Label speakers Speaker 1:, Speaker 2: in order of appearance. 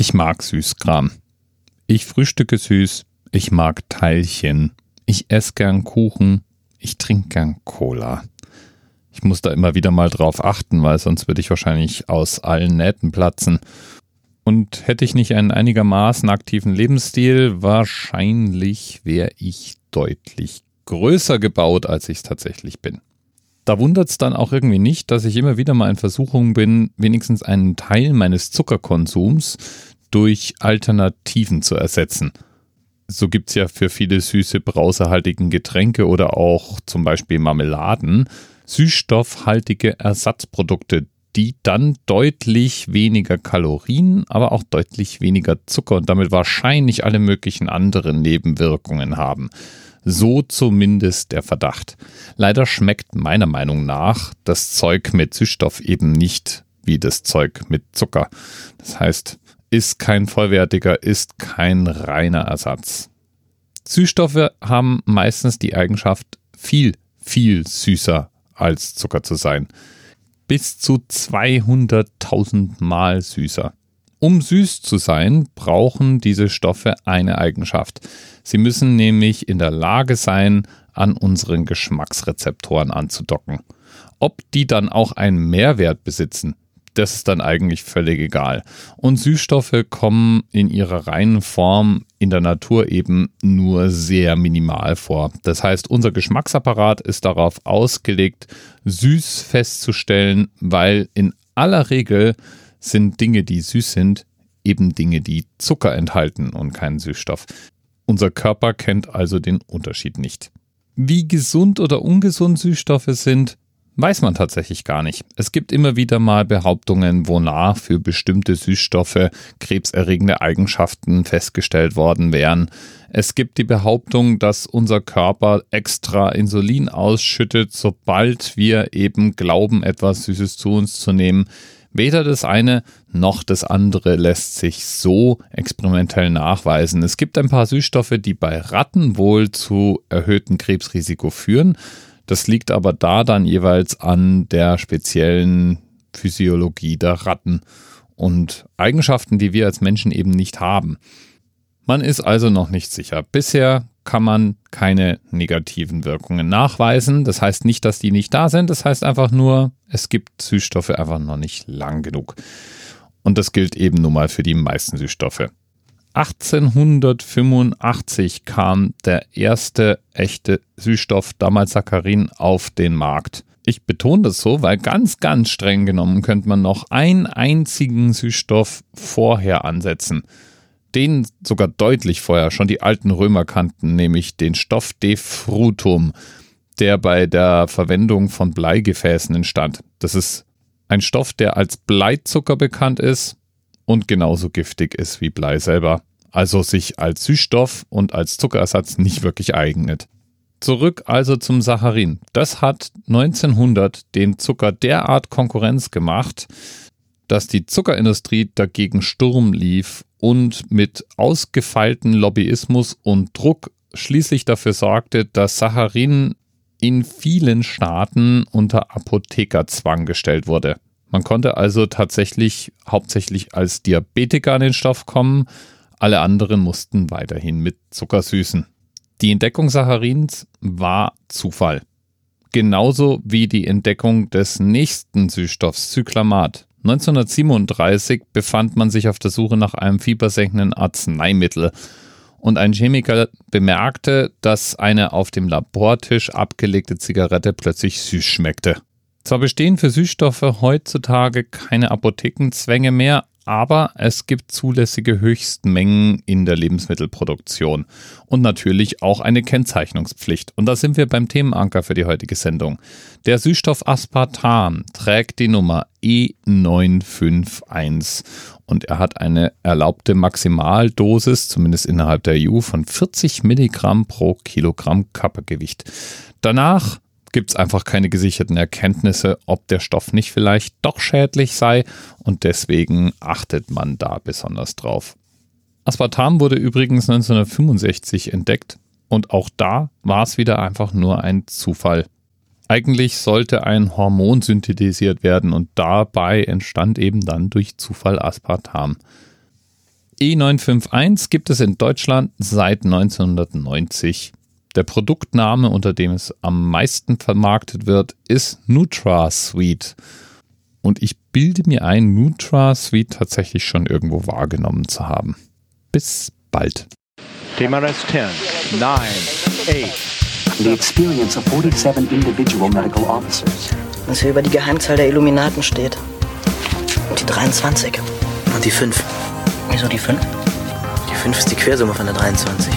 Speaker 1: Ich mag Süßkram. Ich frühstücke süß. Ich mag Teilchen. Ich esse gern Kuchen. Ich trinke gern Cola. Ich muss da immer wieder mal drauf achten, weil sonst würde ich wahrscheinlich aus allen Nähten platzen. Und hätte ich nicht einen einigermaßen aktiven Lebensstil, wahrscheinlich wäre ich deutlich größer gebaut, als ich es tatsächlich bin. Da wundert es dann auch irgendwie nicht, dass ich immer wieder mal in Versuchung bin, wenigstens einen Teil meines Zuckerkonsums durch Alternativen zu ersetzen. So gibt es ja für viele süße brausehaltigen Getränke oder auch zum Beispiel Marmeladen süßstoffhaltige Ersatzprodukte, die dann deutlich weniger Kalorien, aber auch deutlich weniger Zucker und damit wahrscheinlich alle möglichen anderen Nebenwirkungen haben. So zumindest der Verdacht. Leider schmeckt meiner Meinung nach das Zeug mit Süßstoff eben nicht wie das Zeug mit Zucker. Das heißt, ist kein vollwertiger, ist kein reiner Ersatz. Süßstoffe haben meistens die Eigenschaft, viel, viel süßer als Zucker zu sein. Bis zu 200.000 Mal süßer. Um süß zu sein, brauchen diese Stoffe eine Eigenschaft. Sie müssen nämlich in der Lage sein, an unseren Geschmacksrezeptoren anzudocken. Ob die dann auch einen Mehrwert besitzen, das ist dann eigentlich völlig egal. Und Süßstoffe kommen in ihrer reinen Form in der Natur eben nur sehr minimal vor. Das heißt, unser Geschmacksapparat ist darauf ausgelegt, süß festzustellen, weil in aller Regel sind Dinge, die süß sind, eben Dinge, die Zucker enthalten und keinen Süßstoff. Unser Körper kennt also den Unterschied nicht. Wie gesund oder ungesund Süßstoffe sind, weiß man tatsächlich gar nicht. Es gibt immer wieder mal Behauptungen, wonach für bestimmte Süßstoffe krebserregende Eigenschaften festgestellt worden wären. Es gibt die Behauptung, dass unser Körper extra Insulin ausschüttet, sobald wir eben glauben, etwas Süßes zu uns zu nehmen. Weder das eine noch das andere lässt sich so experimentell nachweisen. Es gibt ein paar Süßstoffe, die bei Ratten wohl zu erhöhtem Krebsrisiko führen. Das liegt aber da dann jeweils an der speziellen Physiologie der Ratten und Eigenschaften, die wir als Menschen eben nicht haben. Man ist also noch nicht sicher. Bisher kann man keine negativen Wirkungen nachweisen. Das heißt nicht, dass die nicht da sind. Das heißt einfach nur, es gibt Süßstoffe einfach noch nicht lang genug. Und das gilt eben nun mal für die meisten Süßstoffe. 1885 kam der erste echte Süßstoff, damals Saccharin, auf den Markt. Ich betone das so, weil ganz, ganz streng genommen könnte man noch einen einzigen Süßstoff vorher ansetzen. Den sogar deutlich vorher schon die alten Römer kannten, nämlich den Stoff Defrutum, der bei der Verwendung von Bleigefäßen entstand. Das ist ein Stoff, der als Bleizucker bekannt ist und genauso giftig ist wie Blei selber also sich als Süßstoff und als Zuckerersatz nicht wirklich eignet. Zurück also zum Saccharin. Das hat 1900 dem Zucker derart Konkurrenz gemacht, dass die Zuckerindustrie dagegen Sturm lief und mit ausgefeilten Lobbyismus und Druck schließlich dafür sorgte, dass Saccharin in vielen Staaten unter Apothekerzwang gestellt wurde. Man konnte also tatsächlich hauptsächlich als Diabetiker an den Stoff kommen, alle anderen mussten weiterhin mit Zucker süßen. Die Entdeckung Sacharins war Zufall. Genauso wie die Entdeckung des nächsten Süßstoffs Cyclamat. 1937 befand man sich auf der Suche nach einem fiebersenkenden Arzneimittel und ein Chemiker bemerkte, dass eine auf dem Labortisch abgelegte Zigarette plötzlich süß schmeckte. Zwar bestehen für Süßstoffe heutzutage keine Apothekenzwänge mehr, aber es gibt zulässige Höchstmengen in der Lebensmittelproduktion und natürlich auch eine Kennzeichnungspflicht. Und da sind wir beim Themenanker für die heutige Sendung. Der Süßstoff Aspartam trägt die Nummer E951 und er hat eine erlaubte Maximaldosis, zumindest innerhalb der EU, von 40 Milligramm pro Kilogramm Körpergewicht. Danach gibt es einfach keine gesicherten Erkenntnisse, ob der Stoff nicht vielleicht doch schädlich sei und deswegen achtet man da besonders drauf. Aspartam wurde übrigens 1965 entdeckt und auch da war es wieder einfach nur ein Zufall. Eigentlich sollte ein Hormon synthetisiert werden und dabei entstand eben dann durch Zufall Aspartam. E951 gibt es in Deutschland seit 1990. Der Produktname, unter dem es am meisten vermarktet wird, ist NutraSuite. Und ich bilde mir ein, NutraSuite tatsächlich schon irgendwo wahrgenommen zu haben. Bis bald.
Speaker 2: TMRS 10, 9, 8.
Speaker 3: The experience of 47 individual medical officers.
Speaker 4: Was hier über die Geheimzahl der Illuminaten steht. Und die 23.
Speaker 5: Und die 5.
Speaker 4: Wieso die 5?
Speaker 5: Die 5 ist die Quersumme von der 23.